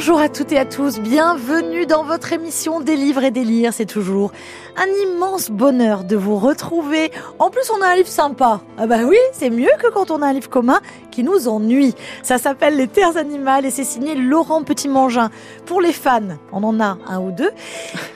Bonjour à toutes et à tous, bienvenue dans votre émission Des livres et des. C'est toujours un immense bonheur de vous retrouver. En plus, on a un livre sympa. Ah bah oui, c'est mieux que quand on a un livre commun qui nous ennuie. Ça s'appelle Les Terres animales et c'est signé Laurent Petit-Mangin. Pour les fans, on en a un ou deux.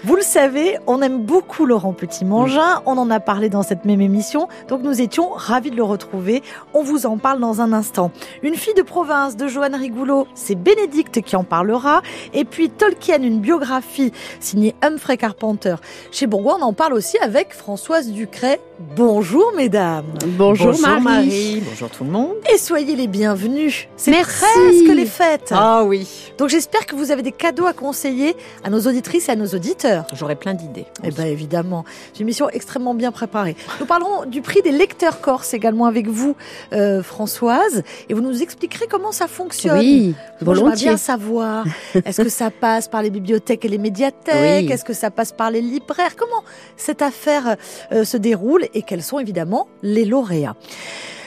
Vous le savez, on aime beaucoup Laurent Petit-Mangin. On en a parlé dans cette même émission. Donc nous étions ravis de le retrouver. On vous en parle dans un instant. Une fille de province de Joanne Rigoulot, c'est Bénédicte qui en parlera. Et puis Tolkien, une biographie signée Humphrey Carpenter chez Bourgoin. On en parle aussi avec Françoise Ducret. Bonjour mesdames. Bonjour, Bonjour Marie. Marie. Bonjour tout le monde. Et soyez les bienvenus. C'est presque les fêtes. Ah oui, Donc j'espère que vous avez des cadeaux à conseiller à nos auditrices et à nos auditeurs. j'aurais plein d'idées. Eh bien évidemment, c'est une émission extrêmement bien préparée. Nous parlerons du prix des lecteurs corses également avec vous, euh, Françoise, et vous nous expliquerez comment ça fonctionne. Oui, volontiers. bien savoir, est-ce que ça passe par les bibliothèques et les médiathèques? Oui. Est-ce que ça passe par les libraires? Comment cette affaire euh, se déroule? Et quels sont évidemment les lauréats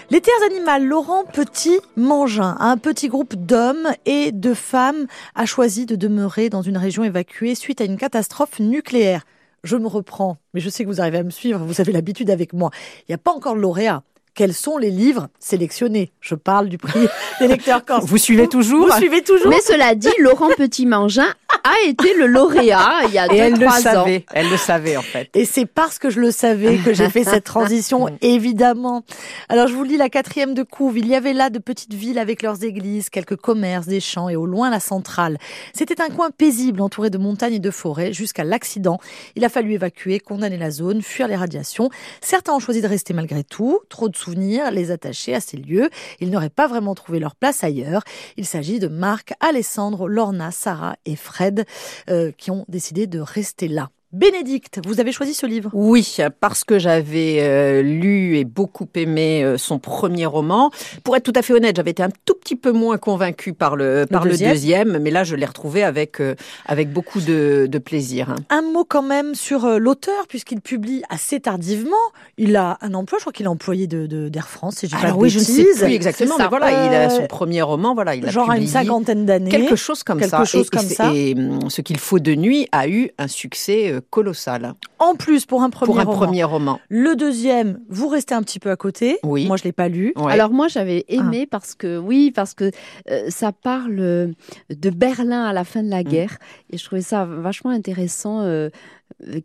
les terres animales, Laurent Petit-Mangin, un petit groupe d'hommes et de femmes a choisi de demeurer dans une région évacuée suite à une catastrophe nucléaire. Je me reprends, mais je sais que vous arrivez à me suivre, vous avez l'habitude avec moi. Il n'y a pas encore de lauréat. Quels sont les livres sélectionnés? Je parle du prix des lecteurs corses. Vous suivez toujours? Vous suivez toujours? Mais cela dit, Laurent Petit-Mangin a été le lauréat il y a Et elle le 2-3 ans. savait, elle le savait en fait. Et c'est parce que je le savais que j'ai fait cette transition, évidemment. Alors, je vous lis la quatrième de couve. Il y avait là de petites villes avec leurs églises, quelques commerces, des champs et au loin la centrale. C'était un coin paisible entouré de montagnes et de forêts jusqu'à l'accident. Il a fallu évacuer, condamner la zone, fuir les radiations. Certains ont choisi de rester malgré tout. Trop de souvenirs les attachaient à ces lieux. Ils n'auraient pas vraiment trouvé leur place ailleurs. Il s'agit de Marc, Alessandro, Lorna, Sarah et Fred euh, qui ont décidé de rester là. Bénédicte, vous avez choisi ce livre? Oui, parce que j'avais euh, lu et beaucoup aimé euh, son premier roman. Pour être tout à fait honnête, j'avais été un tout petit peu moins convaincue par le, par le deuxième. deuxième, mais là je l'ai retrouvé avec euh, avec beaucoup de, de plaisir. hein. Un mot quand même sur l'auteur, puisqu'il publie assez tardivement. Il a un emploi, je crois qu'il est employé de de- d'Air France, si pas oui, je ne sais plus exactement, mais voilà, il a son premier roman, voilà, il a Genre à une publié cinquantaine d'années. quelque chose comme Quelque ça. chose et, comme et ça. et, hum, ce qu'il faut de nuit a eu un succès colossal En plus, pour un premier pour un roman. premier roman. Le deuxième, vous restez un petit peu à côté. Oui. Moi, je l'ai pas lu. Ouais. Alors moi j'avais aimé parce que oui parce que euh, ça parle euh, de Berlin à la fin de la guerre et je trouvais ça vachement intéressant euh,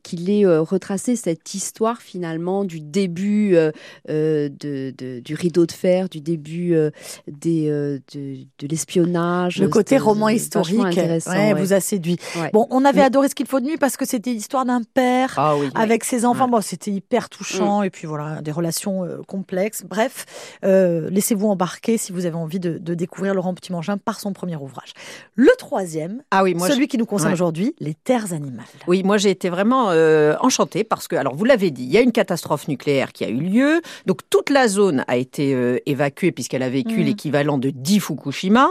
qu'il ait euh, retracé cette histoire finalement du début euh, euh, de, de- du rideau de fer, du début euh, des, euh, de, de l'espionnage. Le côté roman euh, historique vachement intéressant, ouais, ouais. vous a séduit. Ouais. Bon, on avait Mais- adoré ce qu'il faut de nuit parce que c'était l'histoire d'un père ah oui. avec ses enfants. Bon, c'était hyper touchant et puis voilà, des relations euh, complexes. Bref, euh, laissez-vous embarquer si vous avez envie de, de découvrir Laurent Petit-Mangin par son premier ouvrage. Le troisième, Ah oui, moi je- celui qui nous concerne aujourd'hui, les terres animales. Oui, moi j'ai été vraiment euh, enchantée parce que, alors vous l'avez dit, il y a une catastrophe nucléaire qui a eu lieu, donc toute la zone a été euh, évacuée puisqu'elle a vécu Mhm. l'équivalent de 10 Fukushima,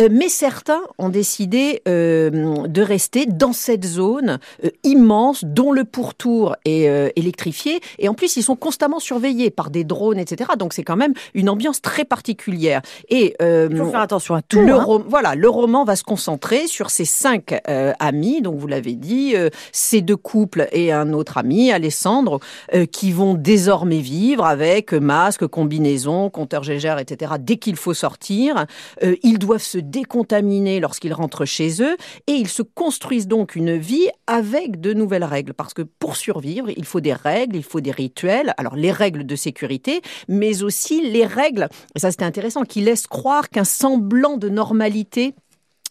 Euh, mais certains ont décidé euh, de rester dans cette zone immense dont le pourtour est électrifié et en plus ils sont constamment surveillés par des drones, etc. Donc c'est quand même une ambiance très particulière. Et Il faut faire attention à tout. le hein. voilà, le roman va se concentrer sur ces cinq amis, donc vous l'avez dit, ces deux couples et un autre ami, Alessandro, euh, qui vont désormais vivre avec masque, combinaison, compteur Gégère, etc. Dès qu'il faut sortir, Euh, ils doivent se décontaminer lorsqu'ils rentrent chez eux et ils se construisent donc une vie avec de nouvelles règles, parce que pour survivre, il faut des règles, il faut des rituels. Alors les règles de sécurité, mais aussi les règles, ça c'était intéressant, qui laissent croire qu'un semblant de normalité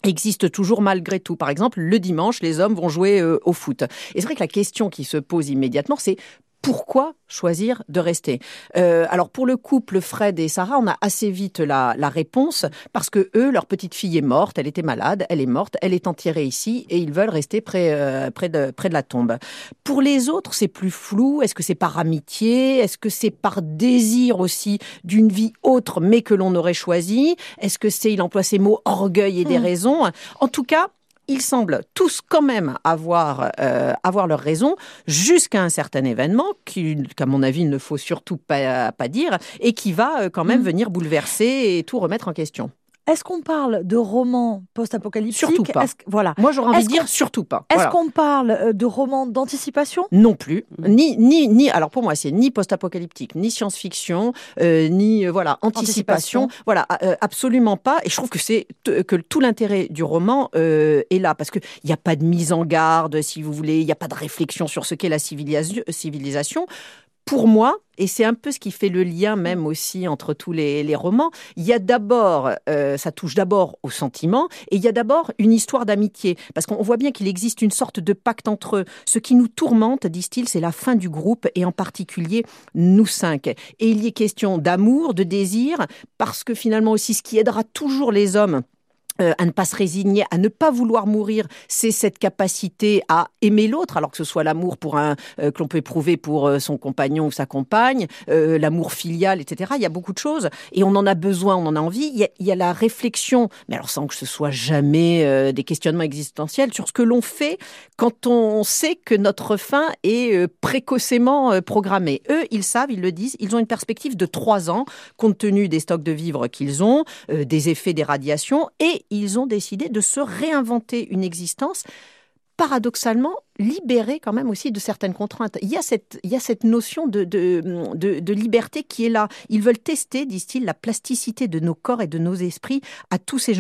existe toujours malgré tout. Par exemple, le dimanche, les hommes vont jouer euh, au foot. Et c'est vrai que la question qui se pose immédiatement, c'est pourquoi choisir de rester? Euh, Alors pour le couple Fred et Sarah, on a assez vite la, la, réponse parce que eux, leur petite fille est morte, elle était malade, elle est morte, elle est enterrée ici et ils veulent rester près, euh, près, de, près de la tombe. Pour les autres, c'est plus flou. Est-ce que c'est par amitié Est-ce que c'est par désir aussi d'une vie autre mais que l'on aurait choisi? Est-ce que c'est, il emploie ces mots, orgueil et des mmh. raisons En tout cas, ils semblent tous quand même avoir, euh, avoir leur raison jusqu'à un certain événement qu'à mon avis il ne faut surtout pas, pas dire et qui va euh, quand même mmh. venir bouleverser et tout remettre en question. Est-ce qu'on parle de romans post-apocalyptiques Surtout pas. voilà. Moi, j'aurais envie de dire surtout pas. Est-ce qu'on parle euh, de romans d'anticipation? Non plus. Ni, ni, ni. Alors pour moi, c'est ni post-apocalyptique, ni science-fiction, euh, ni euh, voilà anticipation. Voilà, absolument pas. Et je trouve que c'est que tout l'intérêt du roman est là parce que il n'y a pas de mise en garde, si vous voulez. Il n'y a pas de réflexion sur ce qu'est la civilisation pour moi, et c'est un peu ce qui fait le lien même aussi entre tous les, romans, il y a d'abord, euh, ça touche d'abord au sentiment, et il y a d'abord une histoire d'amitié, parce qu'on voit bien qu'il existe une sorte de pacte entre eux. Ce qui nous tourmente, disent-ils, c'est la fin du groupe, et en particulier nous cinq. Et il y est question d'amour, de désir, parce que finalement aussi ce qui aidera toujours les hommes euh, à ne pas se résigner, à ne pas vouloir mourir, c'est cette capacité à aimer l'autre, alors que ce soit l'amour pour un euh, que l'on peut éprouver pour euh, son compagnon ou sa compagne, l'amour filial, etc. Il y a beaucoup de choses et on en a besoin, on en a envie. Il y a, il y a la réflexion, mais alors sans que ce soit jamais des questionnements existentiels sur ce que l'on fait quand on sait que notre fin est précocement programmée. Eux, ils savent, ils le disent, ils ont une perspective de trois ans compte tenu des stocks de vivres qu'ils ont, des effets des radiations et ils ont décidé de se réinventer une existence paradoxalement libérée quand même aussi de certaines contraintes. Il y a cette, notion de, liberté qui est là. Ils veulent tester, disent-ils, la plasticité de nos corps et de nos esprits à tous ces,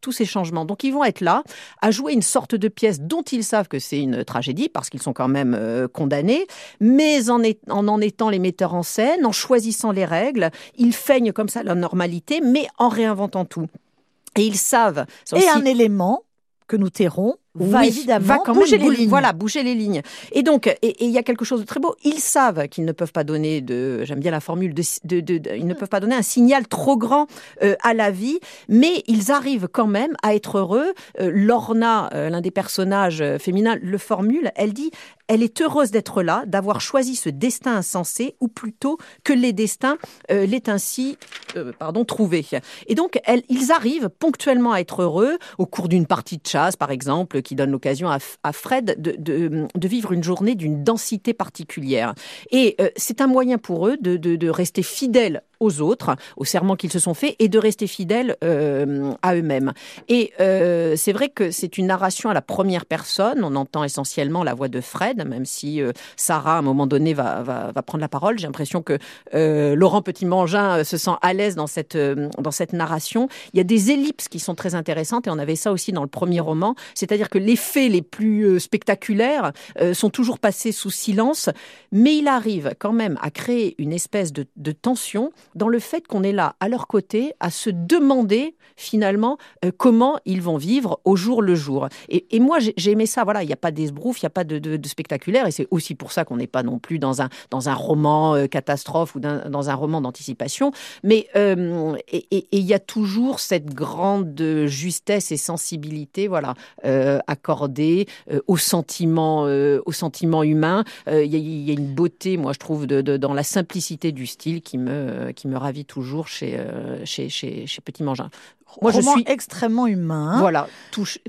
tous ces changements. Donc ils vont être là à jouer une sorte de pièce dont ils savent que c'est une tragédie parce qu'ils sont quand même euh, condamnés, mais en, en en étant les metteurs en scène, en choisissant les règles, ils feignent comme ça la normalité, mais en réinventant tout. Et ils savent. Et un élément que nous tairons va évidemment bouger les lignes. Voilà, bouger les lignes. Et donc, et il y a quelque chose de très beau. Ils savent qu'ils ne peuvent pas donner de, j'aime bien la formule, de, de, de, ils ne peuvent pas donner un signal trop grand euh, à la vie, mais ils arrivent quand même à être heureux. Euh, Lorna, euh, l'un des personnages féminins, le formule. Elle dit, elle est heureuse d'être là, d'avoir choisi ce destin insensé, ou plutôt que les destins l'aient ainsi, pardon, trouvé. Et donc, ils arrivent ponctuellement à être heureux au cours d'une partie de chasse, par exemple qui donne l'occasion à, Fred de, vivre une journée d'une densité particulière. Et euh, c'est un moyen pour eux de, rester fidèles aux autres, aux serments qu'ils se sont faits, et de rester fidèles euh, à eux-mêmes. Et euh, c'est vrai que c'est une narration à la première personne. On entend essentiellement la voix de Fred, même si euh, Sarah, à un moment donné, va, prendre la parole. J'ai l'impression que Laurent Petit-Mangin se sent à l'aise dans cette, dans cette narration. Il y a des ellipses qui sont très intéressantes, et on avait ça aussi dans le premier roman. C'est-à-dire que les faits les plus spectaculaires sont toujours passés sous silence, mais il arrive quand même à créer une espèce de tension dans le fait qu'on est là à leur côté à se demander finalement euh, comment ils vont vivre au jour le jour. Et, moi j'ai aimé ça, voilà, il n'y a pas d'esbrouf, il n'y a pas de, spectaculaire et c'est aussi pour ça qu'on n'est pas non plus dans un, dans un roman euh, catastrophe ou dans un roman d'anticipation, mais euh, il y a toujours cette grande justesse et sensibilité voilà, accordée au sentiment, au sentiment humain. Il y, a une beauté, moi je trouve, de, dans la simplicité du style qui me, me ravit toujours chez, euh, chez, chez, chez, Petit Mangin. Moi, je suis extrêmement humain. Voilà,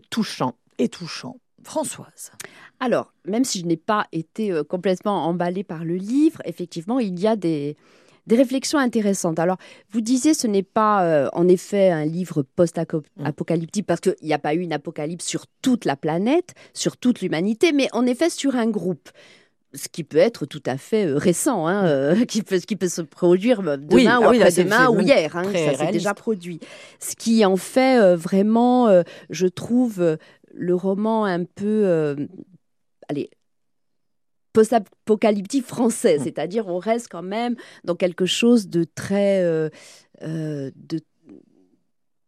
touchant. Et touchant. Françoise. Alors, même si je n'ai pas été euh, complètement emballée par le livre, effectivement, il y a des, des réflexions intéressantes. Alors, vous disiez, ce n'est pas euh, en effet un livre post-apocalyptique parce qu'il n'y a pas eu une apocalypse sur toute la planète, sur toute l'humanité, mais en effet sur un groupe ce qui peut être tout à fait euh, récent, hein, euh, qui peut, ce qui peut se produire euh, demain ou après-demain ou hier. Hein, ça s'est déjà produit. Ce qui en fait vraiment, je trouve, le roman un peu, allez, post-apocalyptique français, mmh. c'est-à-dire on reste quand même dans quelque chose de très, de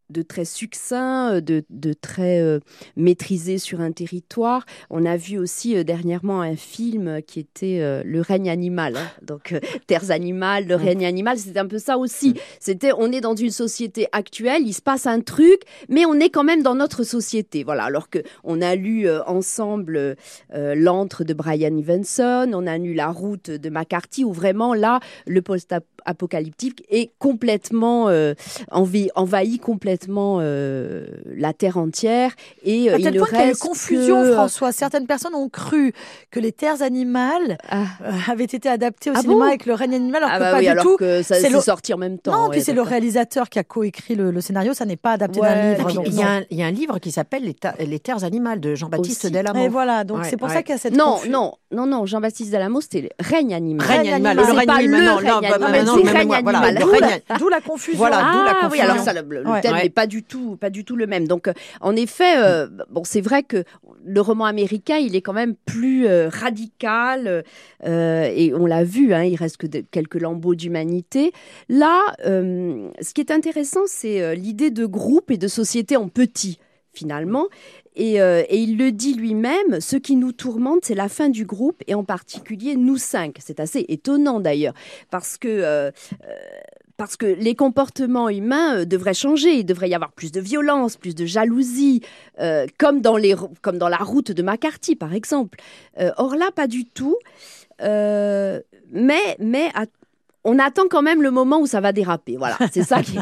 de très succinct, euh, de, de très euh, maîtrisé sur un territoire. On a vu aussi euh, dernièrement un film qui était euh, Le règne animal. hein. Donc, euh, Terres animales, le règne animal, c'était un peu ça aussi. C'était, on est dans une société actuelle, il se passe un truc, mais on est quand même dans notre société. Voilà. Alors que on a lu euh, ensemble euh, L'antre de Brian Evenson, on a lu La route de McCarthy, où vraiment là, le post-apocalyptique est complètement euh, envahi, envahi complètement euh, la terre entière et euh, À il tel point qu'il y a eu reste confusion, que- François. Certaines personnes ont cru que les terres animales Ah, euh, avaient été adaptées au Ah cinéma bon? avec le règne animal, alors ah que bah pas oui, du alors tout. que ça C'est c'est le- sorti en même temps. Non, ouais, puis c'est le réalisateur qui a coécrit le, le scénario, ça n'est pas adapté Ouais, d'un livre. Il, y a un, il y a un livre qui s'appelle Les, ta- Les terres animales de Jean-Baptiste. Et voilà, donc Ouais, c'est pour ça qu'il y a cette Non, non, non, non, Jean-Baptiste c'était le règne animal. Règne. Le règne animal. D'où la, confusion. Voilà, d'où la Ah confusion. alors le, thème Pas du tout, pas du tout le même. Donc, euh, en effet, euh, bon, c'est vrai que le roman américain, il est quand même plus euh, radical, et on l'a vu, hein, il reste que quelques lambeaux d'humanité. Là, ce qui est intéressant, c'est l'idée de groupe et de société en petit, finalement. Et, il le dit lui-même, ce qui nous tourmente, c'est la fin du groupe, et en particulier nous cinq. C'est assez étonnant d'ailleurs, parce que parce que les comportements humains euh, devraient changer. Il devrait y avoir plus de violence, plus de jalousie, euh, comme, dans les, comme dans la route de McCarthy, par exemple. Euh, or là, pas du tout. Mais mais à- on attend quand même le moment où ça va déraper. Voilà, c'est ça qui.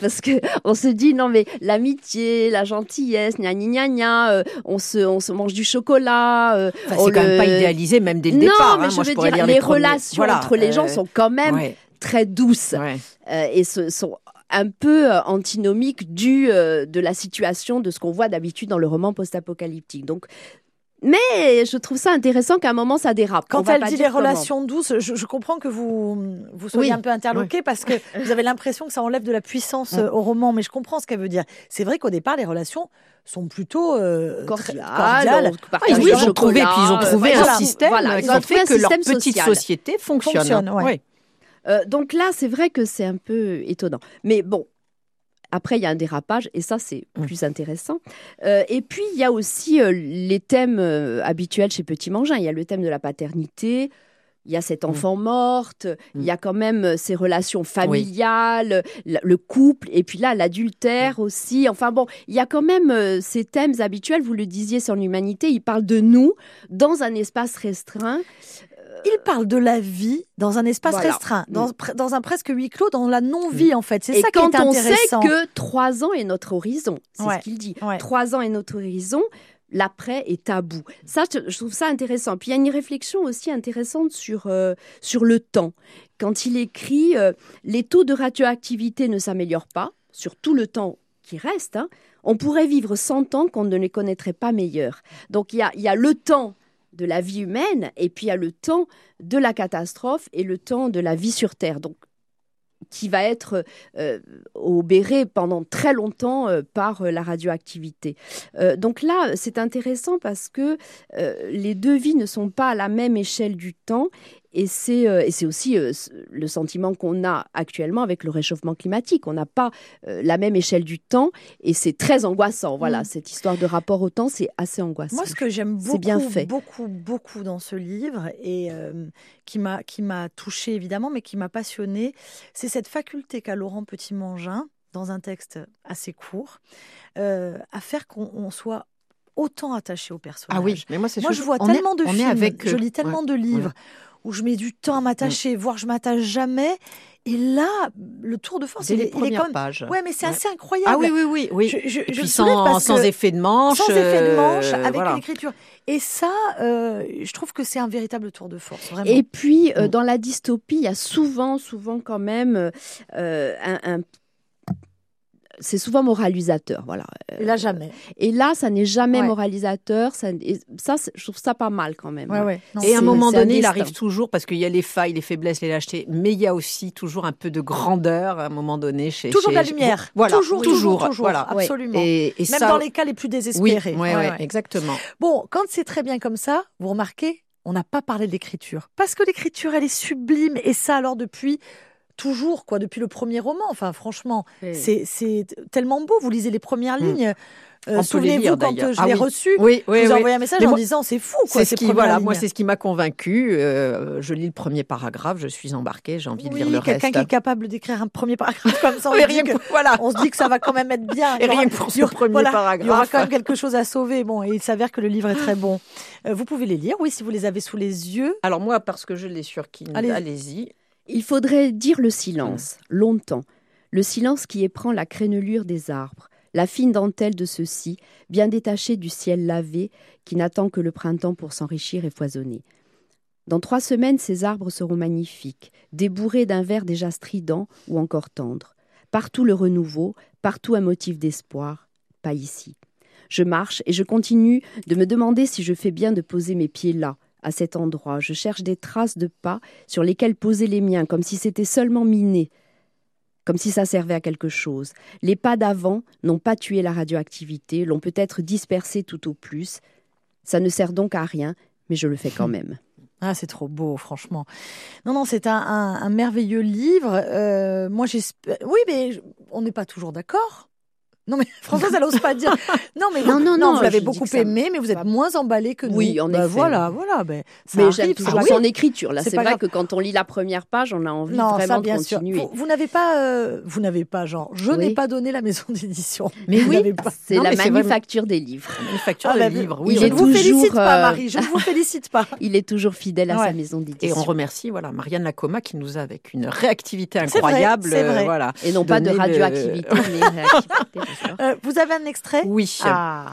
Parce que on se dit non mais l'amitié, la gentillesse, gna gna gna euh, on se on se mange du chocolat. euh, Enfin, c'est quand même pas idéalisé, même dès le non, départ. mais hein. je Moi, veux dire les, premiers- relations Voilà, entre les gens sont quand même ouais, très douces ouais. euh, et ce sont un peu euh, antinomiques du euh, de la situation de ce qu'on voit d'habitude dans le roman post-apocalyptique. Donc, mais je trouve ça intéressant qu'à un moment ça dérape. Quand elle dit les comment. relations douces, je, je comprends que vous, vous soyez Oui, un peu interloqué parce que vous avez l'impression que ça enlève de la puissance euh, au roman, mais je comprends ce qu'elle veut dire. C'est vrai qu'au départ, les relations sont plutôt euh, cordiales, Ah, ils ont trouvé, puis ils ont trouvé voilà. un système Voilà, qui fait que leur petite société fonctionne. Fonctionne, ouais. Euh, donc là, c'est vrai que c'est un peu étonnant. Mais bon, après, il y a un dérapage, et ça, c'est Mm. plus intéressant. Euh, et puis, il y a aussi euh, les thèmes euh, habituels chez Petit Mangin. Il y a le thème de la paternité. Il y a cet enfant morte, il y a quand même ces relations familiales, le couple, et puis là, l'adultère aussi. Enfin bon, il y a quand même ces thèmes habituels, vous le disiez sur l'humanité, il parle de nous dans un espace restreint. Il parle de la vie dans un espace Voilà. restreint, dans, pre- dans un presque huis clos, dans la non-vie en fait. C'est ça qui quand est on sait intéressant. que trois ans est notre horizon, c'est Ouais, ce qu'il dit. Trois ans est notre horizon, l'après est tabou. Ça, je, je trouve ça intéressant. Puis il y a une réflexion aussi intéressante sur, euh, sur le temps. Quand il écrit euh, Les taux de radioactivité ne s'améliorent pas sur tout le temps qui reste. hein. on pourrait vivre 100 ans qu'on ne les connaîtrait pas meilleurs. Donc il y a, il y a le temps de la vie humaine et puis il y a le temps de la catastrophe et le temps de la vie sur Terre. Qui va être euh, obéré pendant très longtemps euh, par euh, la radioactivité. Euh, donc là, c'est intéressant parce que les deux vies ne sont pas à la même échelle du temps. Et c'est euh, et c'est aussi euh, le sentiment qu'on a actuellement avec le réchauffement climatique. On n'a pas euh, la même échelle du temps et c'est très angoissant. Voilà, Mm. cette histoire de rapport au temps, c'est assez angoissant. Moi, ce que j'aime beaucoup, bien fait. beaucoup, beaucoup dans ce livre et euh, qui m'a qui m'a touché évidemment, mais qui m'a passionné, c'est cette faculté qu'a Laurent Petit-Mangin dans un texte assez court euh, à faire qu'on on soit autant attaché au personnage. Ah oui, mais moi c'est Moi, je vois on est- tellement de films, avec je lis tellement Ouais. de livres où je mets du temps à m'attacher, voire je m'attache jamais. Et là, le tour de force, Dès il, les est- il est premières quand même. pages. Ouais, mais c'est Ouais. assez incroyable. Ah oui, oui, oui, oui. Je, je- Et puis sans, parce sans que- effet de manche. sans effet de manche, euh, avec voilà. une écriture. Et ça, euh, je trouve que c'est un véritable tour de force, vraiment. Et puis, euh, Mm. dans la dystopie, il y a souvent, souvent quand même euh, un, un- c'est souvent moralisateur, voilà. Et là, jamais. Et là, ça n'est jamais Ouais. moralisateur. Ça, et ça, c'est- je trouve ça pas mal quand même. Ouais, ouais. Non, Et à un moment un donné, il arrive toujours, parce qu'il y a les failles, les faiblesses, les lâchetés, mais il y a aussi toujours un peu de grandeur à un moment donné chez. Toujours de la lumière. Voilà, toujours, toujours, toujours. Voilà. Ouais. Absolument. Et, et Même ça, dans les cas les plus oui, désespérés. ouais, Ouais, ouais, ouais. exactement. Bon, quand c'est très bien comme ça, vous remarquez, on n'a pas parlé de l'écriture. Parce que l'écriture, elle est sublime. Et ça, alors, depuis toujours, quoi, depuis le premier roman. Enfin, franchement, c'est c'est tellement beau. Vous lisez les premières Mm. lignes. Euh, Souvenez-vous quand euh, je Ah l'ai oui. reçu. Oui, oui, je vous envoyé un message en disant c'est fou, C'est ce qui, voilà, moi, c'est ce qui m'a convaincu. Euh, je lis le premier paragraphe, je suis embarquée, j'ai envie de lire le quelqu'un reste. qui est capable d'écrire un premier paragraphe comme ça, on, se rien dit que, voilà. on se dit que ça va quand même être bien. Et rien que pour ce premier voilà, paragraphe. Il y aura quand même quelque chose à sauver. Bon, et il s'avère que le livre est très bon. Euh, vous pouvez les lire, oui, si vous les avez sous les yeux. Alors moi, parce que je l'ai sur Kindle, Allez-y. Il faudrait dire le silence, longtemps. Le silence qui éprend la crénelure des arbres, la fine dentelle de ceux-ci, bien détachée du ciel lavé, qui n'attend que le printemps pour s'enrichir et foisonner. Dans trois semaines, ces arbres seront magnifiques, débourrés d'un vert déjà strident ou encore tendre. Partout le renouveau, partout un motif d'espoir, pas ici. Je marche et je continue de me demander si je fais bien de poser mes pieds là, à cet endroit. Je cherche des traces de pas sur lesquels poser les miens, comme si c'était seulement miné, comme si ça servait à quelque chose. Les pas d'avant n'ont pas tué la radioactivité, l'ont peut-être dispersée tout au plus. Ça ne sert donc à rien, mais je le fais quand même. Ah, c'est trop beau, franchement. Non, non, c'est un, un- un merveilleux livre. Euh, moi, j'espère. Oui, mais on n'est pas toujours d'accord. Non, mais Françoise, elle n'ose pas dire. Non, mais Non, vous, non, non, vous l'avez je beaucoup ça- aimé, mais vous êtes moins emballé que nous. Oui, en Bah, effet. Voilà, voilà. Ben, ça mais j'aime toujours son écriture. Là, C'est vrai grave. que quand on lit la première page, on a envie Non, vraiment ça, bien de sûr. continuer. Vous, vous n'avez pas, euh, vous n'avez pas, genre, je n'ai pas donné la maison d'édition. Mais Vous oui. C'est la manufacture des livres. Une facture Ah, de bah, livre. je Oui, est ne vous félicite pas, euh, Marie. Je ne vous félicite pas. Il est toujours fidèle à sa maison Et d'édition. on remercie voilà Marianne Lacoma qui nous a avec une réactivité incroyable. c'est vrai. euh, voilà. Et non pas de radioactivité, mais réactivité. Euh, vous avez un extrait? Oui. Ah,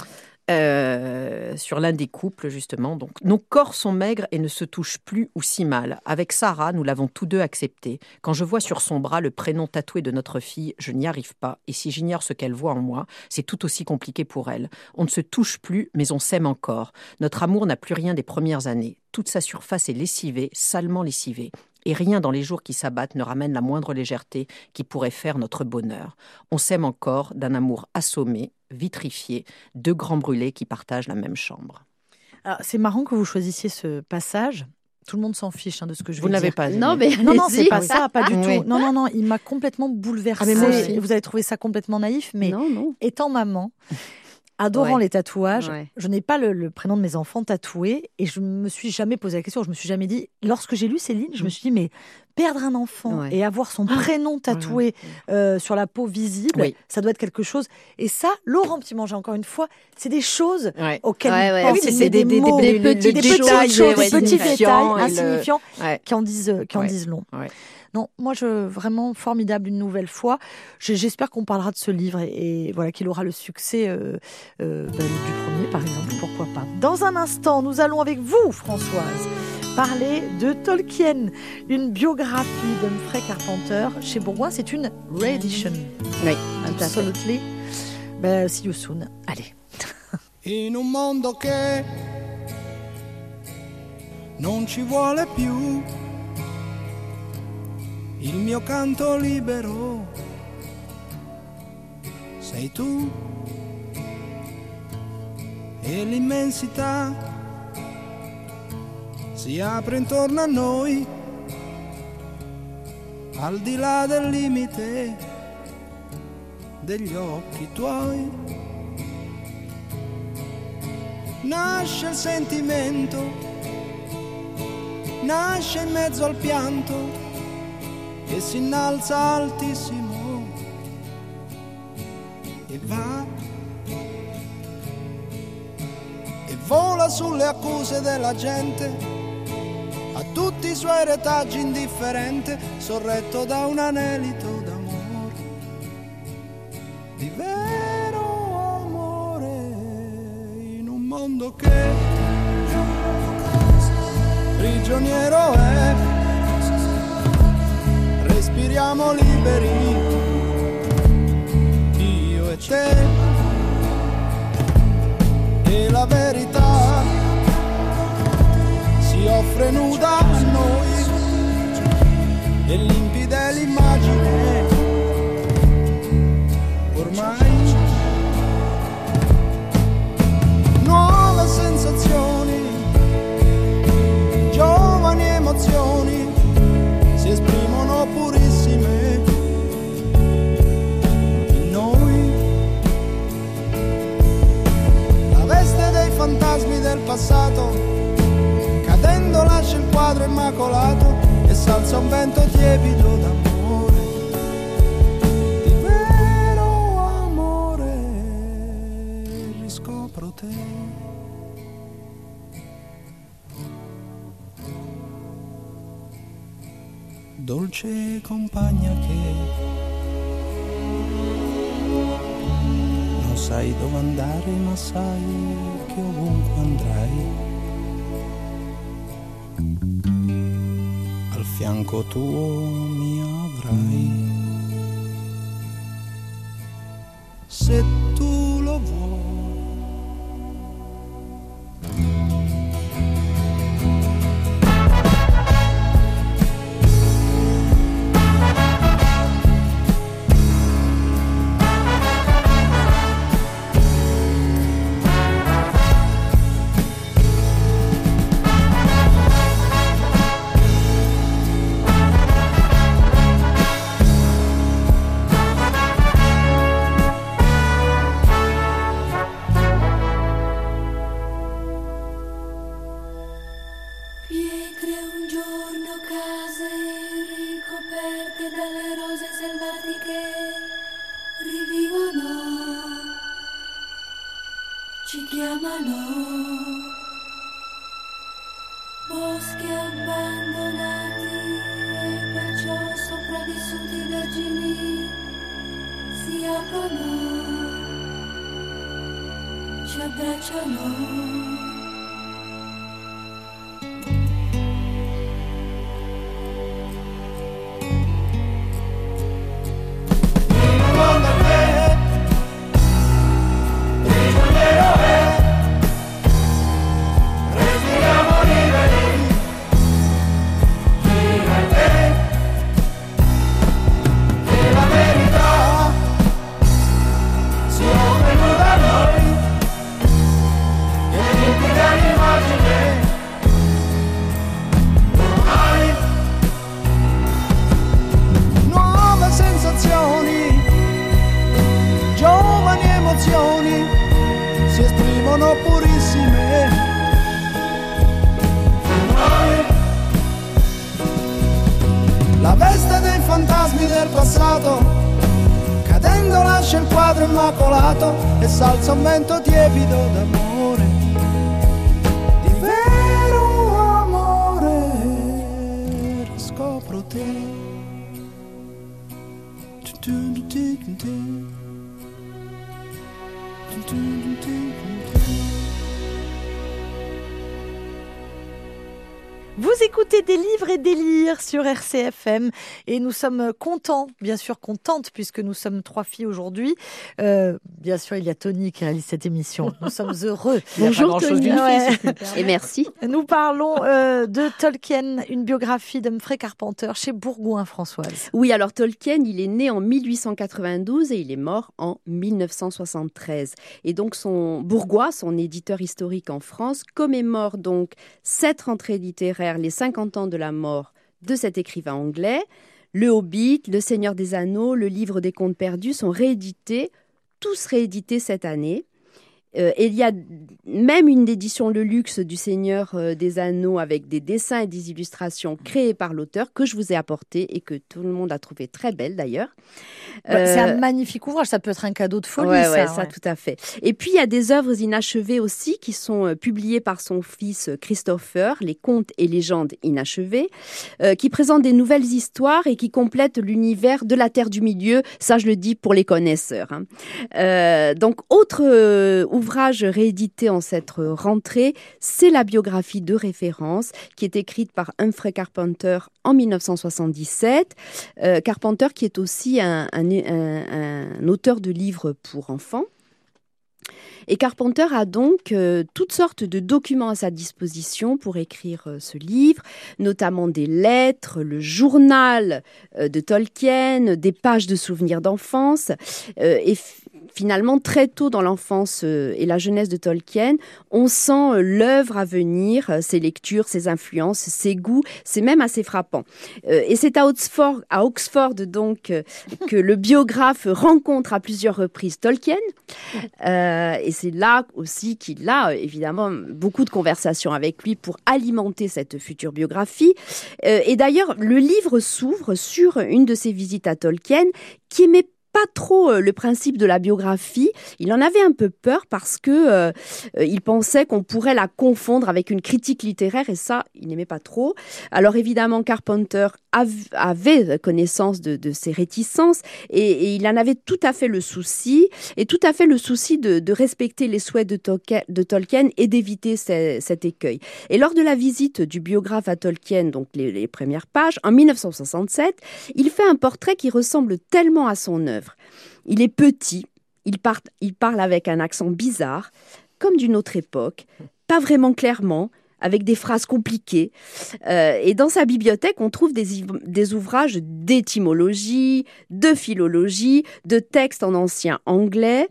Euh, sur l'un des couples justement. Donc, nos corps sont maigres et ne se touchent plus ou si mal. Avec Sarah, nous l'avons tous deux accepté. Quand je vois sur son bras le prénom tatoué de notre fille, je n'y arrive pas. Et si j'ignore ce qu'elle voit en moi, c'est tout aussi compliqué pour elle. On ne se touche plus, mais on s'aime encore. Notre amour n'a plus rien des premières années. Toute sa surface est lessivée, salement lessivée. Et rien dans les jours qui s'abattent ne ramène la moindre légèreté qui pourrait faire notre bonheur. On s'aime encore d'un amour assommé, vitrifié, deux grands brûlés qui partagent la même chambre. c'est marrant que vous choisissiez ce passage. Tout le monde s'en fiche hein, de ce que je Vous vais ne l'avez dire. pas Non, mais Non, non, c'est pas ça, pas du Oui. tout. Non, non, non, il m'a complètement bouleversée. Ah, mais moi aussi. Vous avez trouvé ça complètement naïf, mais Non, non. étant maman, adorant Ouais. les tatouages, Ouais. je n'ai pas le, le prénom de mes enfants tatoué et je me suis jamais posé la question. Je me suis jamais dit, lorsque j'ai lu ces lignes, je me suis dit, mais perdre un enfant Ouais. et avoir son prénom tatoué euh, sur la peau visible, Oui. ça doit être quelque chose. Et ça, Laurent Petit-Manger, encore une fois, c'est des choses auxquelles pense, oui, c'est des, mots, des des petites petites détails, choses, ouais, des petits détails le- insignifiants qui en disent, qui en disent long. Non, moi, je vraiment formidable une nouvelle fois. J'espère qu'on parlera de ce livre et, et voilà qu'il aura le succès euh, euh, ben, du premier, par exemple. Pourquoi pas Dans un instant, nous allons avec vous, Françoise, parler de Tolkien, une biographie d'Humphrey Carpenter chez Bourgoin. C'est une reedition. Oui. Absolutely. Ben, see you soon. Allez. in un mondo che non ci vuole più il mio canto libero. Sei tu e l'immensità si apre intorno a noi al di là del limite degli occhi tuoi. Nasce il sentimento, nasce in mezzo al pianto e si innalza altissimo. E va. E vola sulle accuse della gente a tutti i suoi retaggi indifferente sorretto da un anelito d'amore di vero amore in un mondo che prigioniero è respiriamo liberi. Io e te. E la verità si offre nuda a noi. E limpida è l'immagine. Ormai nuove sensazioni, giovani emozioni passato, cadendo lascia il quadro immacolato e salza un vento tiepido d'amore, di vero amore, riscopro te. Dolce compagna che sai dove andare, ma sai che ovunque andrai, al fianco tuo mi avrai. Se sur RCFM et nous sommes contents, bien sûr contentes, puisque nous sommes trois filles aujourd'hui. Euh, bien sûr, il y a Tony qui réalise cette émission. Nous sommes heureux. Bonjour Tony. fille, si. Et merci. Nous parlons euh, de Tolkien, une biographie d'Humphrey Carpenter chez Bourgoin Françoise. Oui, alors Tolkien, il est né en 1892 et il est mort en 1973. Et donc son Bourgois, son éditeur historique en France, commémore donc cette rentrée littéraire, les 50 ans de la mort de cet écrivain anglais. Le Hobbit, Le Seigneur des Anneaux, Le Livre des Contes perdus sont réédités, tous réédités cette année. Euh, et il y a même une édition Le Luxe du Seigneur euh, des Anneaux avec des dessins et des illustrations créées par l'auteur que je vous ai apporté et que tout le monde a trouvé très belle d'ailleurs. Bah, C'est Euh, un magnifique ouvrage, ça peut être un cadeau de folie. Ouais, ça, ouais, ça, ouais. tout à fait. Et puis, il y a des œuvres inachevées aussi qui sont euh, publiées par son fils euh, Christopher, Les contes et légendes inachevées, euh, qui présentent des nouvelles histoires et qui complètent l'univers de la Terre du Milieu. Ça, je le dis pour les connaisseurs. hein. Euh, donc, autre euh, ouvrage réédité en cette rentrée, c'est la biographie de référence qui est écrite par Humphrey Carpenter en 1977. Euh, Carpenter qui est aussi un, auteur de livres pour enfants. Et Carpenter a donc euh, toutes sortes de documents à sa disposition pour écrire euh, ce livre, notamment des lettres, le journal de Tolkien, des pages de souvenirs d'enfance. Finalement, très tôt dans l'enfance euh, et la jeunesse de Tolkien, on sent euh, l'œuvre à venir, euh, ses lectures, ses influences, ses goûts. C'est même assez frappant. Et c'est à Oxford, à Oxford donc que le biographe rencontre à plusieurs reprises Tolkien. Et c'est là aussi qu'il a évidemment beaucoup de conversations avec lui pour alimenter cette future biographie. Et d'ailleurs, le livre s'ouvre sur une de ses visites à Tolkien qui aimait pas trop euh, le principe de la biographie. Il en avait un peu peur parce que euh, euh, il pensait qu'on pourrait la confondre avec une critique littéraire et ça, il n'aimait pas trop. Alors évidemment, Carpenter av- avait connaissance de, de ces réticences et, il en avait tout à fait le souci et tout à fait le souci de, respecter les souhaits de, Tolkien- et d'éviter ce- cet écueil. Et lors de la visite du biographe à Tolkien, donc les premières pages, en 1967, il fait un portrait qui ressemble tellement à son œuvre. Il est petit, il, parle avec un accent bizarre, comme d'une autre époque, pas vraiment clairement, avec des phrases compliquées. Euh, et dans sa bibliothèque, on trouve des, ouvrages d'étymologie, de philologie, de textes en ancien anglais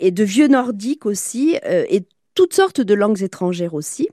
et de vieux nordique aussi, euh, et toutes sortes de langues étrangères aussi.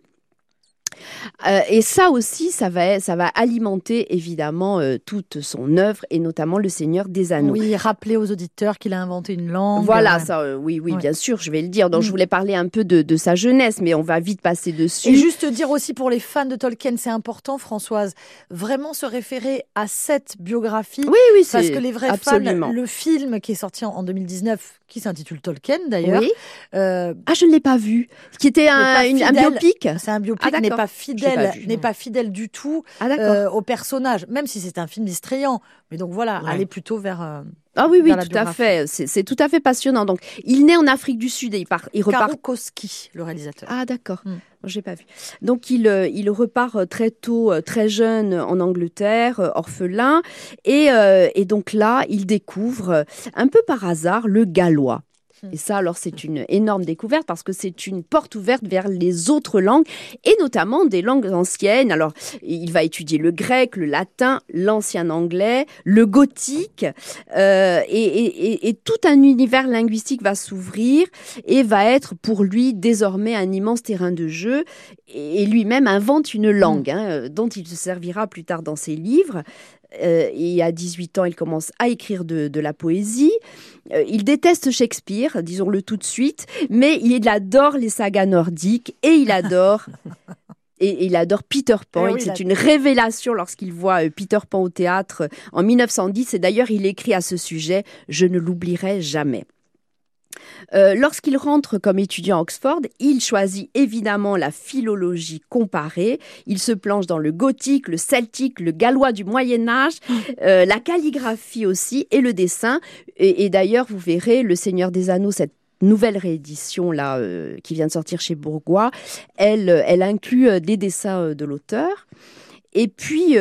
Euh, et ça aussi, ça va, ça va alimenter évidemment euh, toute son œuvre et notamment le Seigneur des Anneaux. Oui, rappeler aux auditeurs qu'il a inventé une langue. Voilà, ça, euh, oui, oui, Ouais. bien sûr, je vais le dire. Donc, Mm. je voulais parler un peu de, de sa jeunesse, mais on va vite passer Et dessus. juste dire aussi pour les fans de Tolkien, c'est important, Françoise, vraiment se référer à cette biographie. Oui, oui, Parce que les vrais absolument. fans, le film qui est sorti en- en 2019, qui s'intitule Tolkien d'ailleurs, Oui. Ah, je ne l'ai pas vu. Qui était un, pas biopic. c'est un biopic, Ah, d'accord. n'est pas fidèle, n'est pas fidèle du tout Ah, euh, au personnage, même si c'est un film distrayant. Mais donc voilà, Ouais. aller plutôt vers euh, ah oui, oui, tout à fait. C'est tout à fait passionnant. Donc, il naît en Afrique du Sud et il, part, il repart. Karukowski, le réalisateur. Ah, d'accord. Mm. J'ai pas vu. Donc, il, euh, il repart très tôt, très jeune en Angleterre, orphelin. Et, euh, et donc là, il découvre, un peu par hasard, le gallois. Et ça, alors, c'est une énorme découverte parce que c'est une porte ouverte vers les autres langues et notamment des langues anciennes. Alors, il va étudier le grec, le latin, l'ancien anglais, le gothique euh, et, et- et- tout un univers linguistique va s'ouvrir et va être pour lui désormais un immense terrain de jeu. Et lui-même invente une langue hein, dont il se servira plus tard dans ses livres. Euh, et à 18 ans, il commence à écrire de, de la poésie. Euh, il déteste Shakespeare, disons-le tout de suite, mais il adore les sagas nordiques et il adore. Et il adore Peter Pan. Eh oui, C'est une révélation lorsqu'il voit euh, Peter Pan au théâtre en 1910. Et d'ailleurs, il écrit à ce sujet Je ne l'oublierai jamais. Euh, Lorsqu'il rentre comme étudiant à Oxford, il choisit évidemment la philologie comparée. Il se plonge dans le gothique, le celtique, le gallois du Moyen Âge, euh, la calligraphie aussi et le dessin. Et, et d'ailleurs, vous verrez, Le Seigneur des Anneaux, cette nouvelle réédition là euh, qui vient de sortir chez Bourgois, elle, elle inclut des dessins de l'auteur. Et puis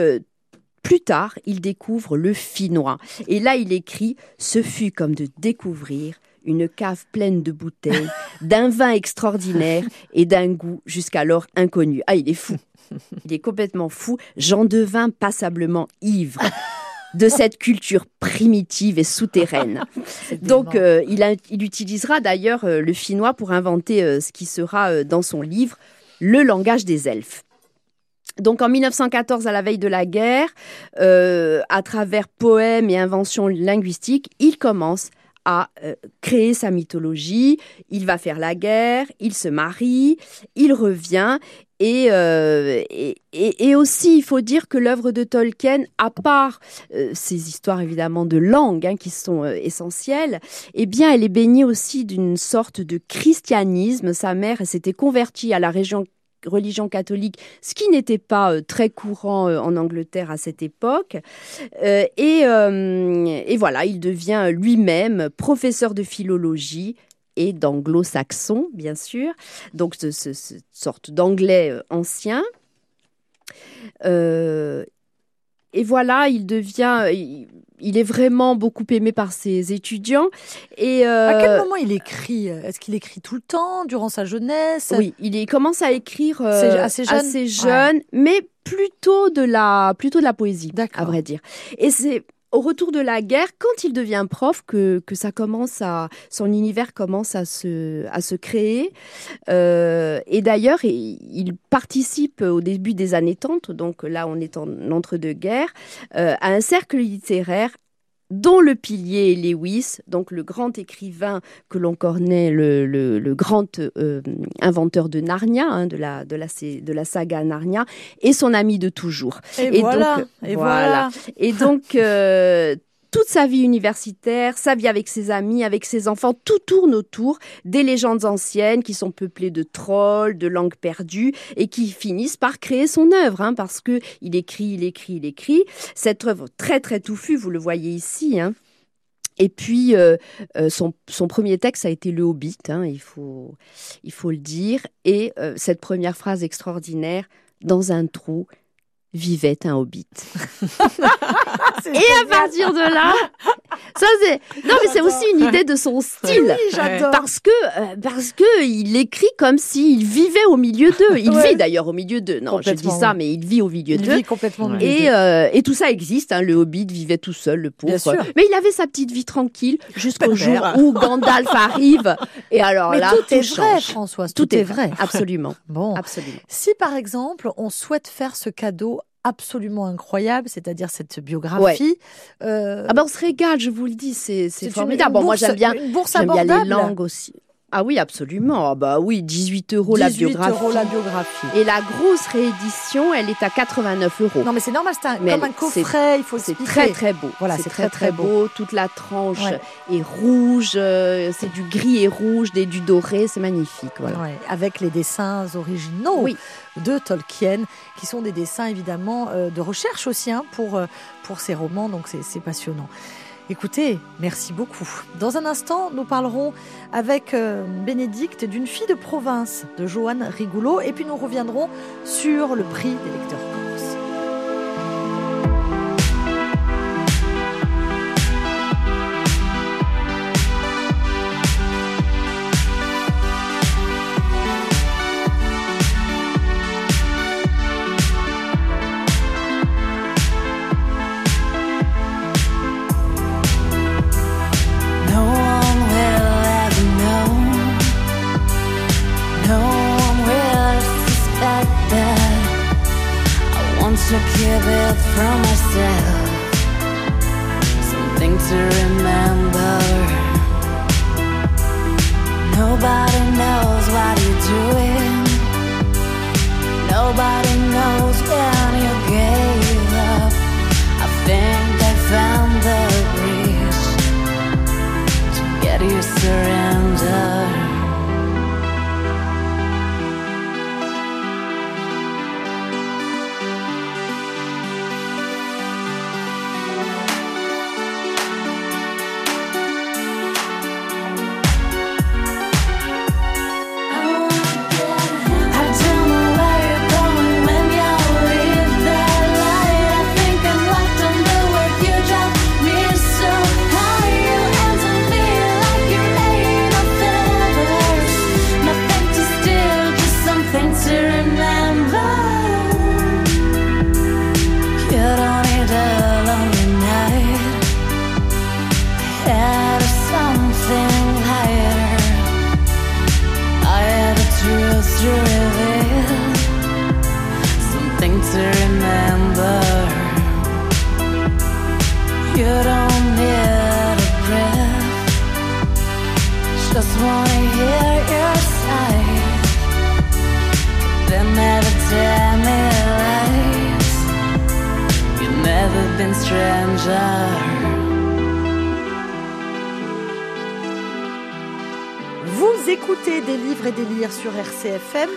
plus tard, il découvre le finnois. Et là, il écrit Ce fut comme de découvrir une cave pleine de bouteilles, d'un vin extraordinaire et d'un goût jusqu'alors inconnu. Ah, il est fou. Il est complètement fou. J'en devins passablement ivre de cette culture primitive et souterraine. Donc, euh, il, a- il utilisera d'ailleurs euh, le finnois pour inventer euh, ce qui sera dans son livre Le langage des elfes. Donc en 1914, à la veille de la guerre, à travers poèmes et inventions linguistiques, il commence à euh, créer sa mythologie. Il va faire la guerre, il se marie, il revient. Et, euh, et, et- aussi, il faut dire que l'œuvre de Tolkien, à part euh, ces histoires évidemment de langue hein, qui sont euh, essentielles, eh bien, elle est baignée aussi d'une sorte de christianisme. Sa mère s'était convertie à la région religion catholique, ce qui n'était pas euh, très courant euh, en Angleterre à cette époque. Euh, et, voilà, il devient lui-même professeur de philologie et d'anglo-saxon, bien sûr, donc ce- ce- cette sorte d'anglais ancien. Et voilà, il devient, il, il est vraiment beaucoup aimé par ses étudiants. Et À euh, quel moment il écrit? Est-ce qu'il écrit tout le temps, durant sa jeunesse? Oui, il, commence à écrire euh, assez jeune. jeune, mais plutôt de la plutôt de la poésie, à vrai dire. Et c'est au retour de la guerre, quand il devient prof, que, ça commence à, son univers commence à se, à se créer. Euh, et d'ailleurs, il, il participe au début des années 30, donc là on est en entre-deux-guerres, euh, à un cercle littéraire dont le pilier est Lewis, donc le grand écrivain que l'on connaît, le, le- le grand euh, inventeur de Narnia, hein, de, la, de, la, de la saga Narnia, et son ami de toujours. Et, Et voilà. donc, et voilà. voilà. Et donc, euh, toute sa vie universitaire, sa vie avec ses amis, avec ses enfants, tout tourne autour des légendes anciennes qui sont peuplées de trolls, de langues perdues et qui finissent par créer son œuvre, hein, parce que il écrit, il écrit, il écrit. Cette œuvre très très touffue, vous le voyez ici. Hein. Et puis, euh, euh, son, son premier texte a été Le Hobbit, hein, il, faut, il faut le dire. Et euh, cette première phrase extraordinaire, dans un trou vivait un hobbit. Et à partir de là, ça c'est non mais c'est aussi une idée de son style. Oui, j'adore. Parce que euh, parce que il écrit comme s'il vivait au milieu d'eux. Il Ouais. vit d'ailleurs au milieu d'eux. Non, je dis ça, oui. mais il vit au milieu Il d'eux. vit complètement Et, euh, et tout ça existe. Hein. Le Hobbit vivait tout seul, le pauvre. Bien sûr. Mais il avait sa petite vie tranquille jusqu'au jour où Gandalf arrive. Et alors Mais là, tout, est vrai, change. Françoise. Tout, est vrai. Absolument. Bon. Absolument. Si par exemple, on souhaite faire ce cadeau absolument incroyable, c'est-à-dire cette biographie, euh, Ah ben on se régale, je vous le dis, c'est formidable. une Bon, moi bourse- j'aime bien, une bourse j'aime bien les abordable. langues aussi. Ah oui, absolument. Ah bah oui, 18 euros la 18 biographie. euros la biographie. Et la grosse réédition, elle est à 89 euros. Non mais c'est normal, c'est un- comme un coffret, il faut C'est très très beau. Voilà, c'est très très, beau. Toute la tranche Ouais. est rouge, euh, c'est du gris et rouge, des, du doré, c'est magnifique. Voilà. Ouais, avec les dessins originaux Oui. de Tolkien, qui sont des dessins évidemment euh, de recherche aussi hein, pour, euh, pour ces romans, donc c'est passionnant. Écoutez, merci beaucoup. Dans un instant, nous parlerons avec euh, Bénédicte d'une fille de province de Joanne Rigoulot, et puis nous reviendrons sur le prix des lecteurs Vous écoutez des livres et des lires sur RCFM.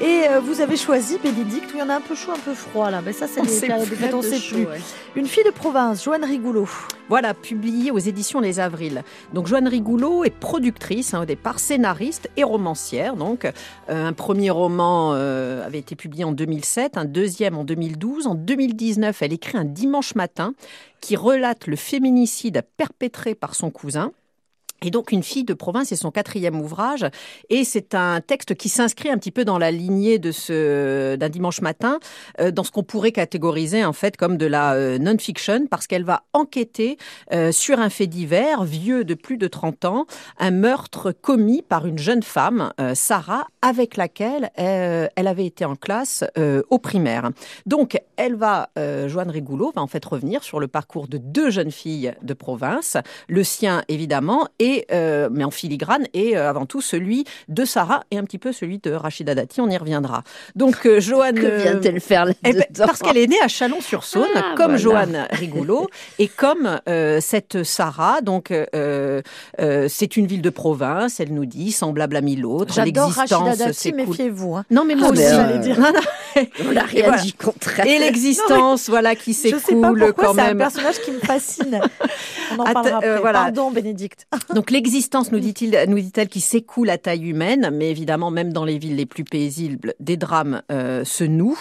Et euh, vous avez choisi Bénédicte, où il y en a un peu chaud, un peu froid là. Mais ça, c'est On les sait périodes des plus on sait chaud, plus. ouais. Une fille de province, Joanne Rigoulot. Voilà, publié aux éditions Les Avrils. Donc Joanne Rigoulot est productrice hein, au départ, scénariste et romancière. Donc Euh, un premier roman euh, avait été publié en 2007, un deuxième en 2012. En 2019, elle écrit un dimanche matin qui relate le féminicide perpétré par son cousin. Et donc, Une fille de province, c'est son quatrième ouvrage. Et c'est un texte qui s'inscrit un petit peu dans la lignée de ce, d'un dimanche matin, euh, dans ce qu'on pourrait catégoriser, en fait, comme de la euh, non-fiction, parce qu'elle va enquêter euh, sur un fait divers, vieux de plus de 30 ans, un meurtre commis par une jeune femme, Sarah, avec laquelle elle avait été en classe au primaire. Donc, elle va, Joanne Rigoulot va en fait revenir sur le parcours de deux jeunes filles de province, le sien évidemment, et euh, mais en filigrane, et euh, avant tout celui de Sarah et un petit peu celui de Rachida Dati. On y reviendra. Donc, euh, Joanne. Que euh, vient-elle faire eh ben, parce qu'elle est née à Chalon-sur-Saône, Ah, comme voilà. Joanne Rigoulot, et comme euh, cette Sarah. Donc, euh, euh, c'est une ville de province, elle nous dit, semblable à mille autres. J'adore Rachida Dati, méfiez-vous. hein. Non, mais moi Ah, aussi, mais, j'allais euh, dire. Non, non. On n'a Et rien voilà. dit contraire. Et l'existence, voilà, qui Je sais pas s'écoule pourquoi, quand c'est un même. personnage qui me fascine. On en euh, voilà. Pardon, Bénédicte. Donc l'existence, nous dit-il, nous dit-elle, qui s'écoule à taille humaine, mais évidemment, même dans les villes les plus paisibles, des drames euh, se nouent.